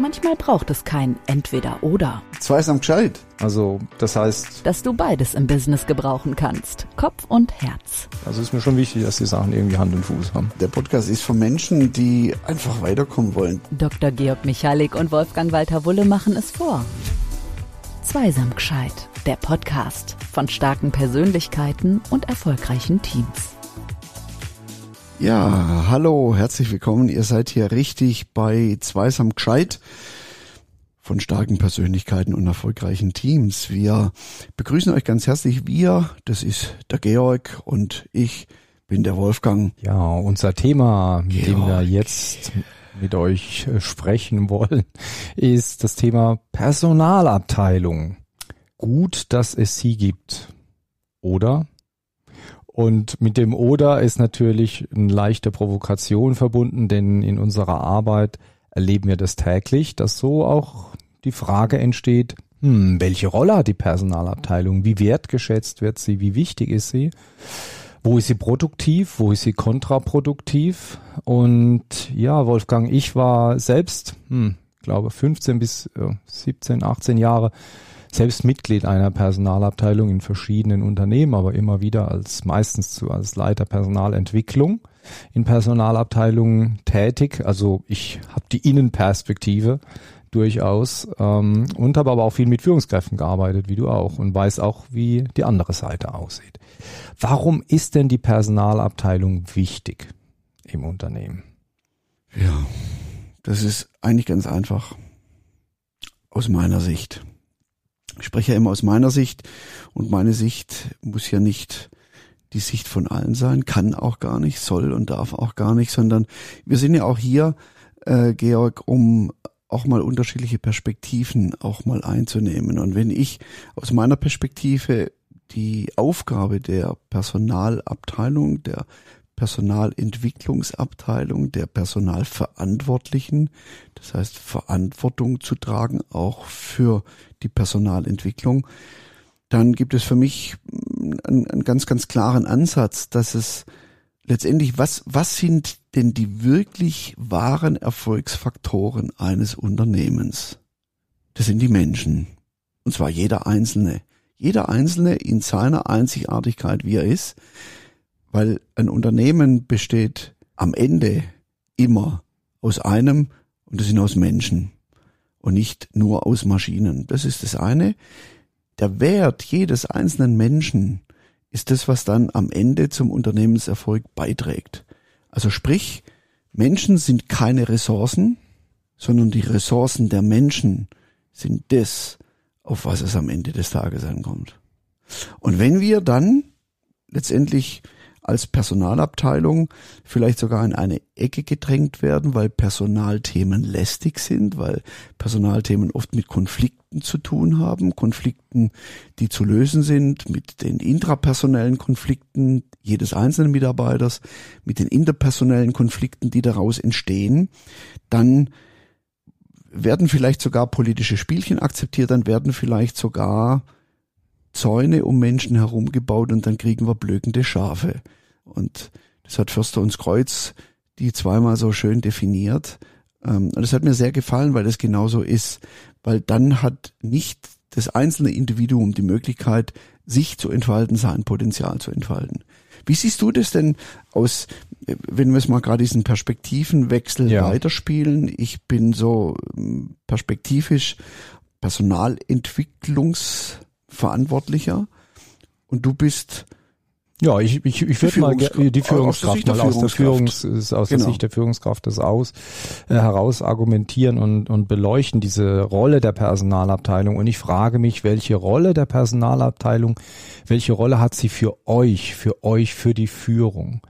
Manchmal braucht es kein Entweder-Oder. Zweisam gescheit. Also, das heißt. Dass du beides im Business gebrauchen kannst. Kopf und Herz. Also ist mir schon wichtig, dass die Sachen irgendwie Hand und Fuß haben. Der Podcast ist für Menschen, die einfach weiterkommen wollen. Dr. Georg Michalik und Wolfgang Walter Wulle machen es vor. Zweisam gescheit. Der Podcast von starken Persönlichkeiten und erfolgreichen Teams. Ja, hallo, herzlich willkommen. Ihr seid hier richtig bei Zweisam gescheit von starken Persönlichkeiten und erfolgreichen Teams. Wir begrüßen euch ganz herzlich. Wir, das ist der Georg und ich bin der Wolfgang. Ja, unser Thema, mit dem wir jetzt mit euch äh, sprechen wollen, ist das Thema Personalabteilung. Gut, dass es sie gibt. Oder? Und mit dem Oder ist natürlich eine leichte Provokation verbunden, denn in unserer Arbeit erleben wir das täglich, dass so auch die Frage entsteht, hm, welche Rolle hat die Personalabteilung? Wie wertgeschätzt wird sie? Wie wichtig ist sie? Wo ist sie produktiv? Wo ist sie kontraproduktiv? Und ja, Wolfgang, ich war selbst, hm, glaube 15 bis 17, 18 Jahre selbst Mitglied einer Personalabteilung in verschiedenen Unternehmen, aber immer wieder als meistens zu, als Leiter Personalentwicklung in Personalabteilungen tätig. Also ich habe die Innenperspektive durchaus ähm, und habe aber auch viel mit Führungskräften gearbeitet, wie du auch, und weiß auch, wie die andere Seite aussieht. Warum ist denn die Personalabteilung wichtig im Unternehmen? Ja, das ist eigentlich ganz einfach aus meiner Sicht. Ich spreche ja immer aus meiner Sicht und meine Sicht muss ja nicht die Sicht von allen sein, kann auch gar nicht, soll und darf auch gar nicht, sondern wir sind ja auch hier, äh, Georg, um auch mal unterschiedliche Perspektiven auch mal einzunehmen. Und wenn ich aus meiner Perspektive die Aufgabe der Personalabteilung, der Personalentwicklungsabteilung, der Personalverantwortlichen, das heißt Verantwortung zu tragen, auch für die Personalentwicklung, dann gibt es für mich einen, einen ganz, ganz klaren Ansatz, dass es letztendlich, was, was sind denn die wirklich wahren Erfolgsfaktoren eines Unternehmens? Das sind die Menschen. Und zwar jeder Einzelne. Jeder Einzelne in seiner Einzigartigkeit, wie er ist weil ein Unternehmen besteht am Ende immer aus einem und das sind aus Menschen und nicht nur aus Maschinen. Das ist das eine. Der Wert jedes einzelnen Menschen ist das, was dann am Ende zum Unternehmenserfolg beiträgt. Also sprich, Menschen sind keine Ressourcen, sondern die Ressourcen der Menschen sind das, auf was es am Ende des Tages ankommt. Und wenn wir dann letztendlich als Personalabteilung vielleicht sogar in eine Ecke gedrängt werden, weil Personalthemen lästig sind, weil Personalthemen oft mit Konflikten zu tun haben, Konflikten, die zu lösen sind, mit den intrapersonellen Konflikten jedes einzelnen Mitarbeiters, mit den interpersonellen Konflikten, die daraus entstehen, dann werden vielleicht sogar politische Spielchen akzeptiert, dann werden vielleicht sogar Zäune um Menschen herum gebaut und dann kriegen wir blökende Schafe. Und das hat Förster uns Kreuz die zweimal so schön definiert. Ähm, und das hat mir sehr gefallen, weil das genauso ist. Weil dann hat nicht das einzelne Individuum die Möglichkeit, sich zu entfalten, sein Potenzial zu entfalten. Wie siehst du das denn aus, wenn wir es mal gerade diesen Perspektivenwechsel ja. weiterspielen? Ich bin so ähm, perspektivisch Personalentwicklungsverantwortlicher und du bist ja, ich, ich, ich würde mal die Führungskraft mal aus der, Führungs, aus genau. der Sicht der Führungskraft das aus äh, heraus argumentieren und, und beleuchten diese Rolle der Personalabteilung. Und ich frage mich, welche Rolle der Personalabteilung, welche Rolle hat sie für euch, für euch, für die Führung?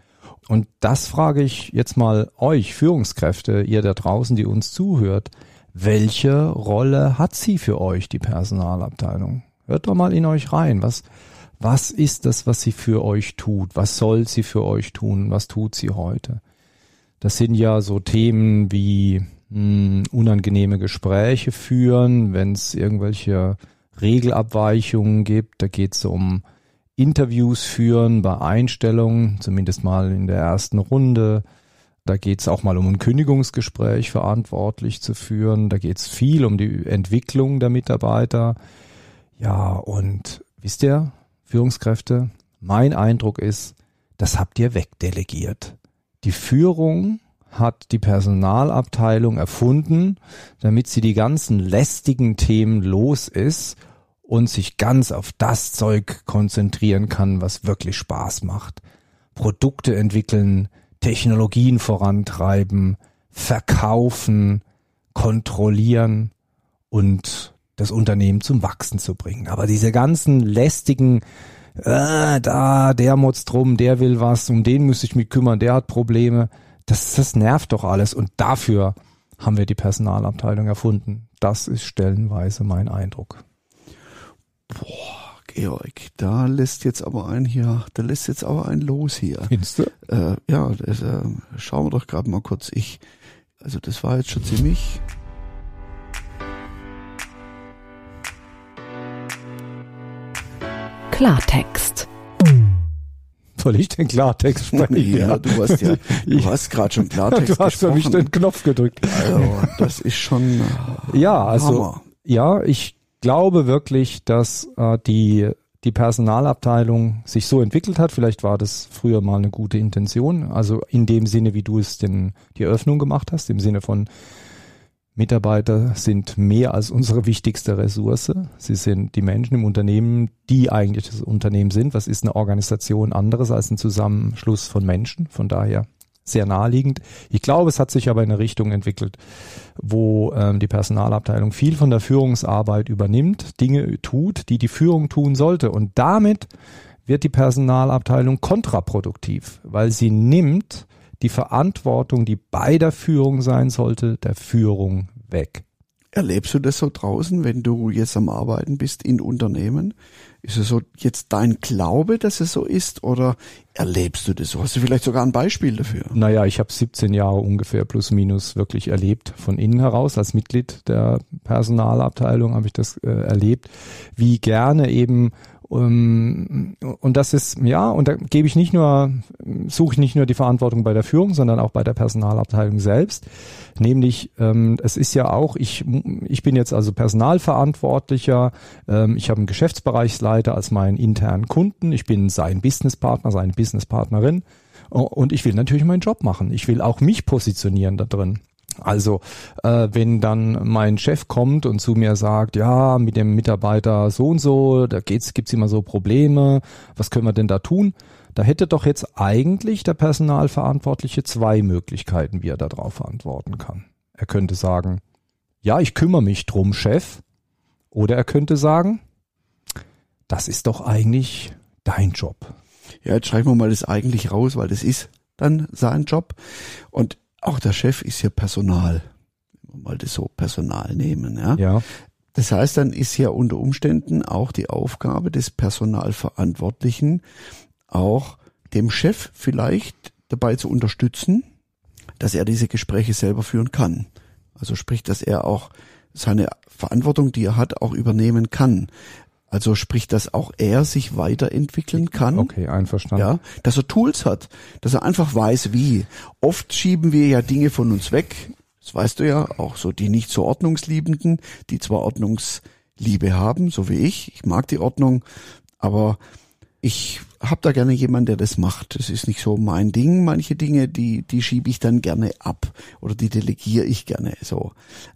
Und das frage ich jetzt mal euch, Führungskräfte, ihr da draußen, die uns zuhört. Welche Rolle hat sie für euch, die Personalabteilung? Hört doch mal in euch rein. Was, was ist das, was sie für euch tut? Was soll sie für euch tun? Was tut sie heute? Das sind ja so Themen wie mh, hm, unangenehme Gespräche führen, wenn es irgendwelche Regelabweichungen gibt. Da geht es um Interviews führen bei Einstellungen, zumindest mal in der ersten Runde. Da geht es auch mal um ein Kündigungsgespräch verantwortlich zu führen. Da geht es viel um die Entwicklung der Mitarbeiter. Ja, und wisst ihr, Führungskräfte, mein Eindruck ist, das habt ihr wegdelegiert. Die Führung hat die Personalabteilung erfunden, damit sie die ganzen lästigen Themen los ist und sich ganz auf das Zeug konzentrieren kann, was wirklich Spaß macht. Produkte entwickeln, Technologien vorantreiben, verkaufen, kontrollieren und das Unternehmen zum Wachsen zu bringen. Aber diese ganzen lästigen, äh, da, der motzt drum, der will was, um den müsste ich mich kümmern, der hat Probleme, das, das nervt doch alles. Und dafür haben wir die Personalabteilung erfunden. Das ist stellenweise mein Eindruck. Boah, Georg, da lässt jetzt aber ein hier, da lässt jetzt aber ein los hier. Findest du? Äh, ja, das, äh, schauen wir doch gerade mal kurz. Ich, also das war jetzt schon ziemlich. Klartext. Soll ich den Klartext sprechen? ja, du hast ja, du hast gerade schon Klartext Du hast für mich gesprochen. den Knopf gedrückt. Also, das ist schon äh, Ja, also Hammer. ja, ich glaube wirklich, dass äh, die die Personalabteilung sich so entwickelt hat. Vielleicht war das früher mal eine gute Intention. Also in dem Sinne, wie du es denn die Eröffnung gemacht hast, im Sinne von Mitarbeiter sind mehr als unsere wichtigste Ressource. Sie sind die Menschen im Unternehmen, die eigentlich das Unternehmen sind. Was ist eine Organisation anderes als ein Zusammenschluss von Menschen? Von daher sehr naheliegend. Ich glaube, es hat sich aber in eine Richtung entwickelt, wo ähm, die Personalabteilung viel von der Führungsarbeit übernimmt, Dinge tut, die die Führung tun sollte. Und damit wird die Personalabteilung kontraproduktiv, weil sie nimmt die Verantwortung, die bei der Führung sein sollte, der Führung weg. Erlebst du das so draußen, wenn du jetzt am Arbeiten bist in Unternehmen? Ist es so jetzt dein Glaube, dass es so ist oder erlebst du das so? Hast du vielleicht sogar ein Beispiel dafür? Naja, ich habe 17 Jahre ungefähr plus minus wirklich erlebt von innen heraus. Als Mitglied der Personalabteilung habe ich das äh, erlebt, wie gerne eben und das ist, ja, und da gebe ich nicht nur, suche ich nicht nur die Verantwortung bei der Führung, sondern auch bei der Personalabteilung selbst. Nämlich, ähm, es ist ja auch, ich, ich bin jetzt also Personalverantwortlicher, ähm, ich habe einen Geschäftsbereichsleiter als meinen internen Kunden, ich bin sein Businesspartner, seine Businesspartnerin und ich will natürlich meinen Job machen. Ich will auch mich positionieren da drin. Also äh, wenn dann mein Chef kommt und zu mir sagt, ja, mit dem Mitarbeiter so und so, da geht's, gibt's immer so Probleme, was können wir denn da tun? Da hätte doch jetzt eigentlich der Personalverantwortliche zwei Möglichkeiten, wie er darauf antworten kann. Er könnte sagen, ja, ich kümmere mich drum, Chef. Oder er könnte sagen, das ist doch eigentlich dein Job. Ja, jetzt schreiben wir mal das eigentlich raus, weil das ist dann sein Job. Und auch der Chef ist ja Personal. Wenn wir mal das so Personal nehmen, ja. Ja. Das heißt, dann ist ja unter Umständen auch die Aufgabe des Personalverantwortlichen, auch dem Chef vielleicht dabei zu unterstützen, dass er diese Gespräche selber führen kann. Also sprich, dass er auch seine Verantwortung, die er hat, auch übernehmen kann. Also sprich, dass auch er sich weiterentwickeln kann. Okay, einverstanden. Ja, dass er Tools hat, dass er einfach weiß, wie. Oft schieben wir ja Dinge von uns weg. Das weißt du ja, auch so die nicht so Ordnungsliebenden, die zwar Ordnungsliebe haben, so wie ich. Ich mag die Ordnung, aber ich habe da gerne jemanden, der das macht. Das ist nicht so mein Ding. Manche Dinge, die, die schiebe ich dann gerne ab oder die delegiere ich gerne so.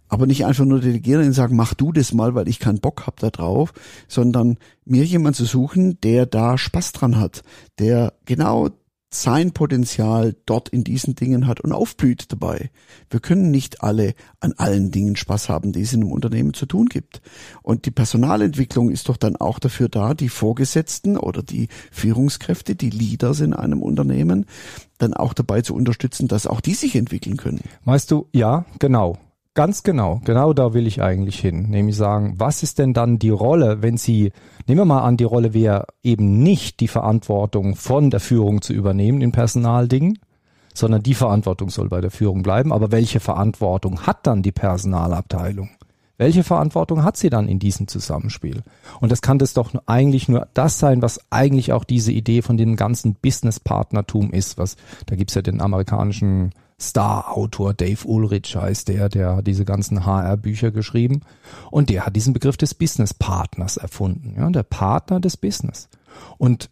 Aber nicht einfach nur delegieren und sagen, mach du das mal, weil ich keinen Bock hab da drauf, sondern mir jemand zu suchen, der da Spaß dran hat, der genau sein Potenzial dort in diesen Dingen hat und aufblüht dabei. Wir können nicht alle an allen Dingen Spaß haben, die es in einem Unternehmen zu tun gibt. Und die Personalentwicklung ist doch dann auch dafür da, die Vorgesetzten oder die Führungskräfte, die Leaders in einem Unternehmen, dann auch dabei zu unterstützen, dass auch die sich entwickeln können. Weißt du, ja, genau. Ganz genau, genau da will ich eigentlich hin. Nämlich sagen, was ist denn dann die Rolle, wenn Sie, nehmen wir mal an, die Rolle wäre eben nicht die Verantwortung von der Führung zu übernehmen in Personaldingen, sondern die Verantwortung soll bei der Führung bleiben. Aber welche Verantwortung hat dann die Personalabteilung? Welche Verantwortung hat sie dann in diesem Zusammenspiel? Und das kann das doch eigentlich nur das sein, was eigentlich auch diese Idee von dem ganzen Business-Partnertum ist. Was, da gibt's ja den amerikanischen Star-Autor Dave Ulrich heißt der, der hat diese ganzen HR-Bücher geschrieben. Und der hat diesen Begriff des Business-Partners erfunden. Ja, der Partner des Business. Und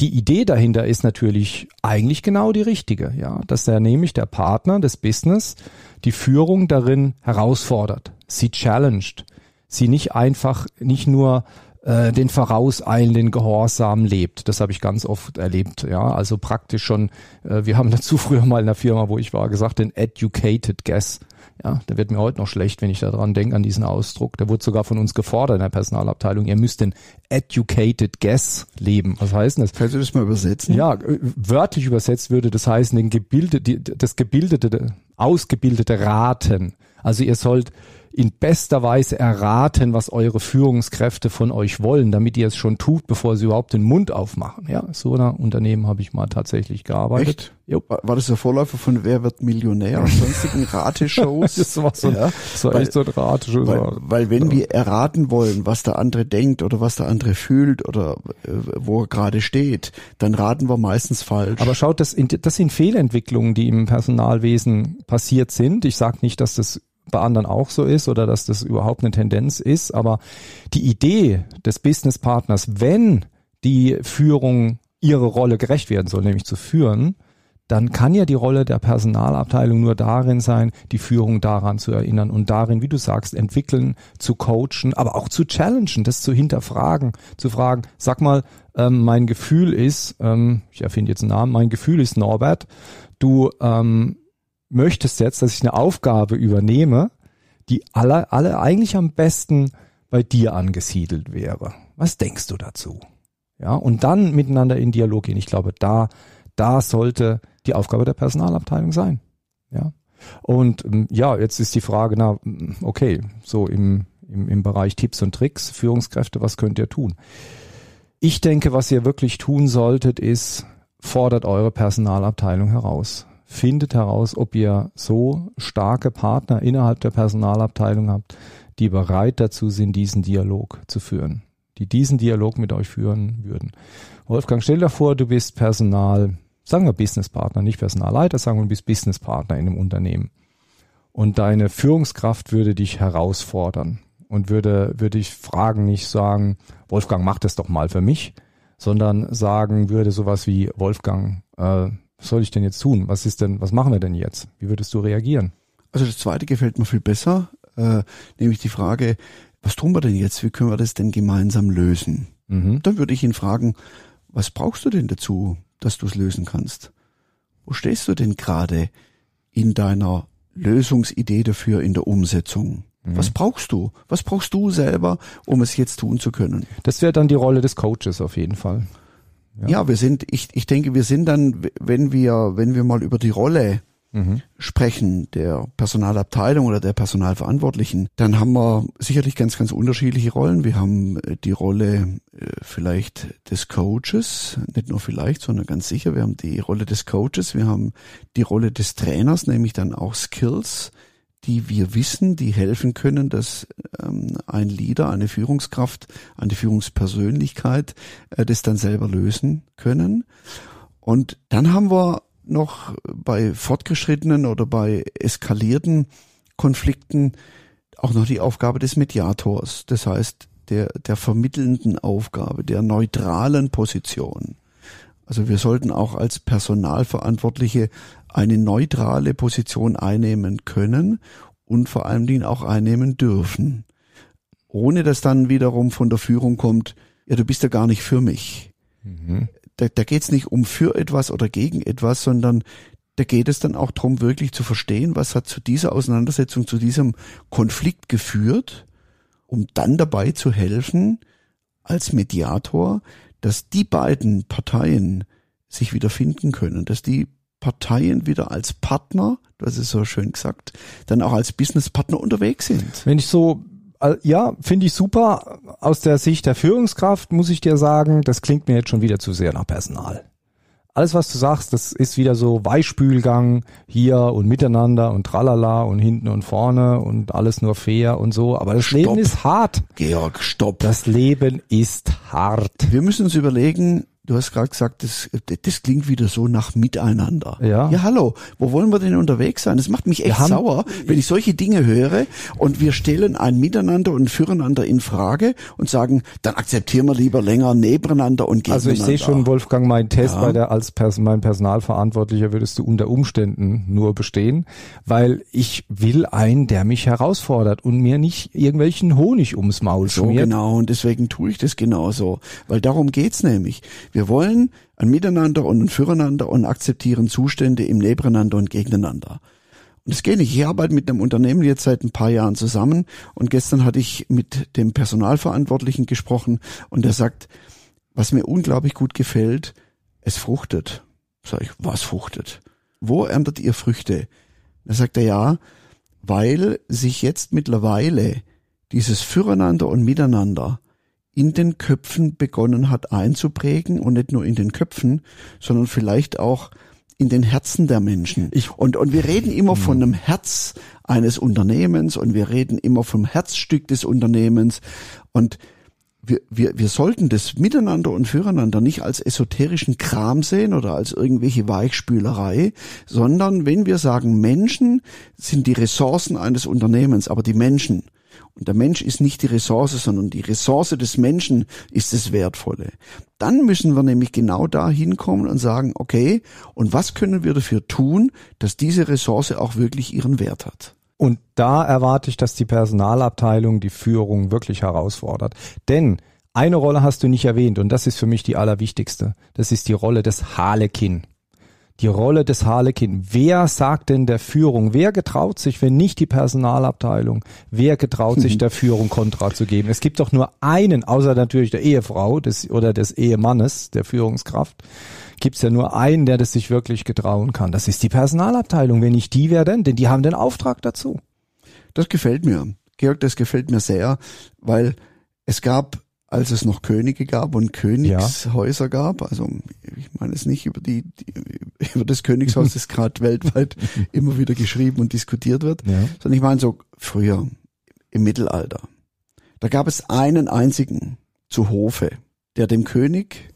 die Idee dahinter ist natürlich eigentlich genau die richtige, ja, dass er nämlich der Partner des Business die Führung darin herausfordert, sie challenged, sie nicht einfach, nicht nur äh, den vorauseilenden Gehorsam lebt. Das habe ich ganz oft erlebt. Ja, also praktisch schon. Äh, wir haben dazu früher mal in der Firma, wo ich war, gesagt, den educated guess. Ja, der wird mir heute noch schlecht, wenn ich daran denke, an diesen Ausdruck. Der wurde sogar von uns gefordert in der Personalabteilung. Ihr müsst den educated guess leben. Was heißt das? Kannst du das mal übersetzen? Ja, äh, wörtlich übersetzt würde das heißen, den gebildet, das gebildete, ausgebildete Raten. Also ihr sollt in bester Weise erraten, was eure Führungskräfte von euch wollen, damit ihr es schon tut, bevor sie überhaupt den Mund aufmachen. Ja, so einer Unternehmen habe ich mal tatsächlich gearbeitet. Echt? Jo. War das der Vorläufer von Wer wird Millionär und sonstigen Rateshows? das war so, ja, war weil, echt so ein Rateshow. Weil, weil wenn ja. wir erraten wollen, was der andere denkt oder was der andere fühlt oder äh, wo er gerade steht, dann raten wir meistens falsch. Aber schaut, das, das sind Fehlentwicklungen, die im Personalwesen passiert sind. Ich sage nicht, dass das bei anderen auch so ist oder dass das überhaupt eine Tendenz ist. Aber die Idee des Businesspartners, wenn die Führung ihre Rolle gerecht werden soll, nämlich zu führen, dann kann ja die Rolle der Personalabteilung nur darin sein, die Führung daran zu erinnern und darin, wie du sagst, entwickeln, zu coachen, aber auch zu challengen, das zu hinterfragen, zu fragen, sag mal, ähm, mein Gefühl ist, ähm, ich erfinde jetzt einen Namen, mein Gefühl ist Norbert, du ähm, möchtest jetzt, dass ich eine Aufgabe übernehme, die alle, alle eigentlich am besten bei dir angesiedelt wäre. Was denkst du dazu? Ja, und dann miteinander in Dialog gehen. Ich glaube, da, da sollte die Aufgabe der Personalabteilung sein. Ja. Und ähm, ja, jetzt ist die Frage, na, okay, so im, im, im Bereich Tipps und Tricks, Führungskräfte, was könnt ihr tun? Ich denke, was ihr wirklich tun solltet, ist, fordert eure Personalabteilung heraus findet heraus, ob ihr so starke Partner innerhalb der Personalabteilung habt, die bereit dazu sind, diesen Dialog zu führen, die diesen Dialog mit euch führen würden. Wolfgang, stell dir vor, du bist Personal, sagen wir Businesspartner, nicht Personalleiter, sagen wir, du bist Businesspartner in einem Unternehmen. Und deine Führungskraft würde dich herausfordern und würde, würde ich fragen, nicht sagen, Wolfgang, mach das doch mal für mich, sondern sagen würde sowas wie, Wolfgang, äh, was soll ich denn jetzt tun? Was ist denn, was machen wir denn jetzt? Wie würdest du reagieren? Also das zweite gefällt mir viel besser, äh, nämlich die Frage, was tun wir denn jetzt? Wie können wir das denn gemeinsam lösen? Mhm. Dann würde ich ihn fragen, was brauchst du denn dazu, dass du es lösen kannst? Wo stehst du denn gerade in deiner Lösungsidee dafür in der Umsetzung? Mhm. Was brauchst du? Was brauchst du selber, um es jetzt tun zu können? Das wäre dann die Rolle des Coaches auf jeden Fall. Ja. ja, wir sind, ich, ich denke, wir sind dann, wenn wir, wenn wir mal über die Rolle mhm. sprechen, der Personalabteilung oder der Personalverantwortlichen, dann haben wir sicherlich ganz, ganz unterschiedliche Rollen. Wir haben äh, die Rolle äh, vielleicht des Coaches, nicht nur vielleicht, sondern ganz sicher. Wir haben die Rolle des Coaches, wir haben die Rolle des Trainers, nämlich dann auch Skills die wir wissen, die helfen können, dass ähm, ein Leader, eine Führungskraft, eine Führungspersönlichkeit äh, das dann selber lösen können. Und dann haben wir noch bei fortgeschrittenen oder bei eskalierten Konflikten auch noch die Aufgabe des Mediators, das heißt der, der vermittelnden Aufgabe, der neutralen Position. Also wir sollten auch als Personalverantwortliche eine neutrale Position einnehmen können und vor allen Dingen auch einnehmen dürfen. Ohne dass dann wiederum von der Führung kommt, ja, du bist ja gar nicht für mich. Mhm. Da, da geht es nicht um für etwas oder gegen etwas, sondern da geht es dann auch darum, wirklich zu verstehen, was hat zu dieser Auseinandersetzung, zu diesem Konflikt geführt, um dann dabei zu helfen, als Mediator, dass die beiden Parteien sich wieder finden können, dass die Parteien wieder als Partner, das ist so schön gesagt, dann auch als Businesspartner unterwegs sind. Wenn ich so ja, finde ich super. Aus der Sicht der Führungskraft muss ich dir sagen, das klingt mir jetzt schon wieder zu sehr nach Personal. Alles, was du sagst, das ist wieder so Weichspülgang hier und miteinander und tralala und hinten und vorne und alles nur fair und so. Aber das stopp. Leben ist hart. Georg, stopp. Das Leben ist hart. Wir müssen uns überlegen, du hast gerade gesagt, das, das klingt wieder so nach Miteinander. Ja. Ja, hallo, wo wollen wir denn unterwegs sein? Das macht mich echt haben- sauer, wenn ich solche Dinge höre und wir stellen ein Miteinander und ein Füreinander in Frage und sagen, dann akzeptieren wir lieber länger nebeneinander und Also gegeneinander. ich sehe schon, Wolfgang, mein Test Ja. bei der als Pers mein Personalverantwortlicher würdest du unter Umständen nur bestehen, weil ich will einen, der mich herausfordert und mir nicht irgendwelchen Honig ums Maul So schmiert. genau, und deswegen tue ich das genauso. Weil darum geht's nämlich. Wir wollen ein Miteinander und ein Füreinander und akzeptieren Zustände im Nebeneinander und Gegeneinander. Und es geht nicht. Ich arbeite mit einem Unternehmen jetzt seit ein paar Jahren zusammen und gestern hatte ich mit dem Personalverantwortlichen gesprochen und der sagt, was mir unglaublich gut gefällt, es fruchtet. Sag ich, was fruchtet? Wo erntet ihr Früchte? Da sagt er ja, weil sich jetzt mittlerweile dieses Füreinander und Miteinander in den Köpfen begonnen hat einzuprägen und nicht nur in den Köpfen, sondern vielleicht auch in den Herzen der Menschen. Ich- und, und wir reden immer von einem Herz eines Unternehmens und wir reden immer vom Herzstück des Unternehmens und wir, wir, wir sollten das Miteinander und Füreinander nicht als esoterischen Kram sehen oder als irgendwelche Weichspülerei, sondern wenn wir sagen, Menschen sind die Ressourcen eines Unternehmens, aber die Menschen. Und der Mensch ist nicht die Ressource, sondern die Ressource des Menschen ist das Wertvolle. Dann müssen wir nämlich genau da hinkommen und sagen, okay, und was können wir dafür tun, dass diese Ressource auch wirklich ihren Wert hat? Und da erwarte ich, dass die Personalabteilung die Führung wirklich herausfordert. Denn eine Rolle hast du nicht erwähnt und das ist für mich die allerwichtigste. Das ist die Rolle des Harlekin. Die Rolle des Harlekin. Wer sagt denn der Führung? Wer getraut sich, wenn nicht die Personalabteilung? Wer getraut sich der Führung Kontra zu geben? Es gibt doch nur einen, außer natürlich der Ehefrau des, oder des Ehemannes, der Führungskraft, gibt's ja nur einen, der das sich wirklich getrauen kann. Das ist die Personalabteilung. Wenn nicht die, wer denn? Denn die haben den Auftrag dazu. Das gefällt mir. Georg, das gefällt mir sehr, weil es gab, als es noch Könige gab und Königshäuser gab, also ich meine es nicht über die, die über das Königshaus, das gerade weltweit immer wieder geschrieben und diskutiert wird, Ja. sondern ich meine so früher im Mittelalter. Da gab es einen einzigen zu Hofe, der dem König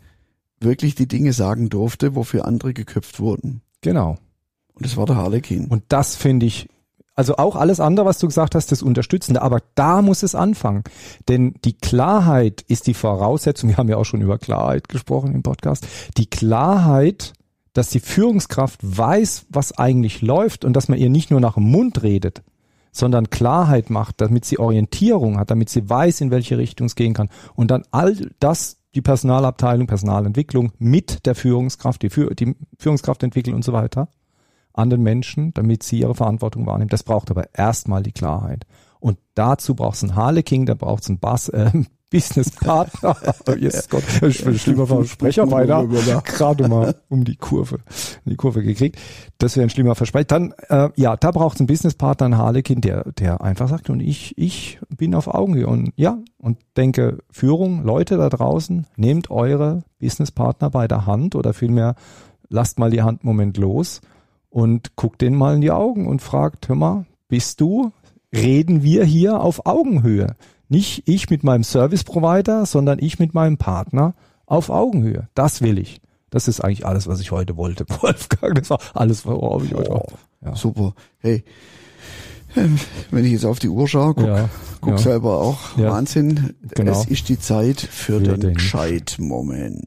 wirklich die Dinge sagen durfte, wofür andere geköpft wurden. Genau. Und das war der Harlekin. Und das finde ich, also auch alles andere, was du gesagt hast, das Unterstützende, aber da muss es anfangen. Denn die Klarheit ist die Voraussetzung, wir haben ja auch schon über Klarheit gesprochen im Podcast, die Klarheit, dass die Führungskraft weiß, was eigentlich läuft und dass man ihr nicht nur nach dem Mund redet, sondern Klarheit macht, damit sie Orientierung hat, damit sie weiß, in welche Richtung es gehen kann. Und dann all das, die Personalabteilung, Personalentwicklung mit der Führungskraft, die, Führ die Führungskraft entwickeln und so weiter an den Menschen, damit sie ihre Verantwortung wahrnehmen. Das braucht aber erstmal die Klarheit. Und dazu braucht es einen Harleking, da braucht es einen Bass, äh, Businesspartner. Jesus Gott, ich bin schlimmer Versprecher weiter. Gerade mal um die Kurve, die Kurve gekriegt. Das wäre ein schlimmer Versprecher. Dann, äh, ja, da braucht es einen Businesspartner, einen Harlekin, der, der einfach sagt, und ich, ich bin auf Augenhöhe. Und ja, und denke, Führung, Leute da draußen, nehmt eure Businesspartner bei der Hand oder vielmehr lasst mal die Hand einen Moment los und guckt den mal in die Augen und fragt, hör mal, bist du, reden wir hier auf Augenhöhe? Nicht ich mit meinem Service Provider, sondern ich mit meinem Partner auf Augenhöhe. Das will ich. Das ist eigentlich alles, was ich heute wollte, Wolfgang. Das war alles, worauf ich heute war. Ja. Super. Hey, ähm, wenn ich jetzt auf die Uhr schaue, guck, Ja, guck ja. selber auch. Wahnsinn. Genau. Es ist die Zeit für, Für den, den- Gescheit-Moment.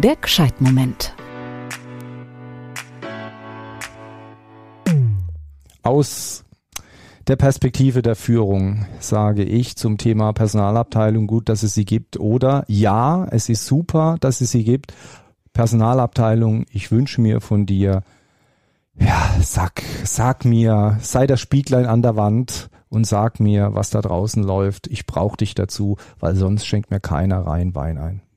Der Gescheitmoment. Aus der Perspektive der Führung sage ich zum Thema Personalabteilung gut, dass es sie gibt oder ja, es ist super, dass es sie gibt. Personalabteilung, ich wünsche mir von dir, ja, sag, sag mir, sei das Spieglein an der Wand und sag mir, was da draußen läuft. Ich brauche dich dazu, weil sonst schenkt mir keiner rein Wein ein.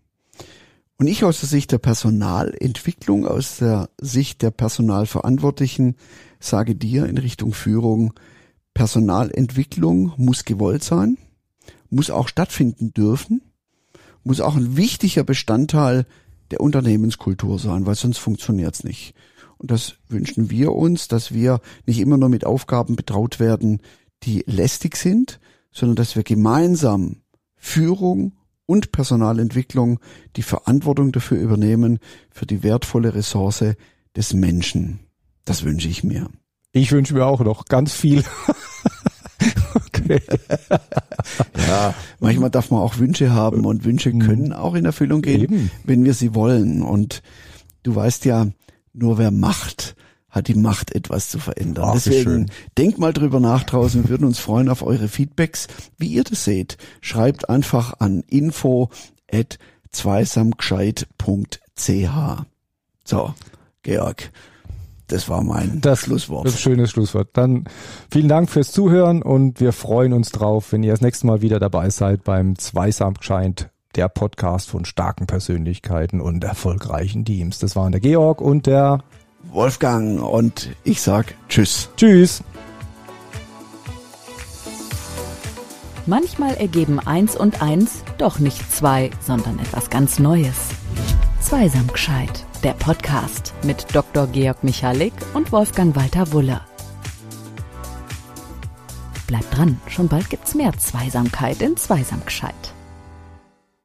Und ich aus der Sicht der Personalentwicklung, aus der Sicht der Personalverantwortlichen, sage dir in Richtung Führung, Personalentwicklung muss gewollt sein, muss auch stattfinden dürfen, muss auch ein wichtiger Bestandteil der Unternehmenskultur sein, weil sonst funktioniert's nicht. Und das wünschen wir uns, dass wir nicht immer nur mit Aufgaben betraut werden, die lästig sind, sondern dass wir gemeinsam Führung und Personalentwicklung die Verantwortung dafür übernehmen, für die wertvolle Ressource des Menschen. Das wünsche ich mir. Ich wünsche mir auch noch ganz viel. okay. ja, manchmal darf man auch Wünsche haben und Wünsche mhm. können auch in Erfüllung gehen, Eben. wenn wir sie wollen. Und du weißt ja, nur wer macht, hat die Macht, etwas zu verändern. Ach, Deswegen denkt mal drüber nach draußen. Wir würden uns freuen auf eure Feedbacks, wie ihr das seht. Schreibt einfach an info at zweisamgescheit.ch. So, Georg. Das war mein das, Schlusswort. Das schönes Schlusswort. Dann vielen Dank fürs Zuhören und wir freuen uns drauf, wenn ihr das nächste Mal wieder dabei seid beim Zweisamgescheit der Podcast von starken Persönlichkeiten und erfolgreichen Teams. Das waren der Georg und der Wolfgang und ich sag Tschüss. Tschüss. Manchmal ergeben eins und eins doch nicht zwei, sondern etwas ganz Neues. Zweisam gescheit. Der Podcast mit Dr. Georg Michalik und Wolfgang Walter Wulle. Bleibt dran, schon bald gibt's mehr Zweisamkeit in Zweisam gescheit.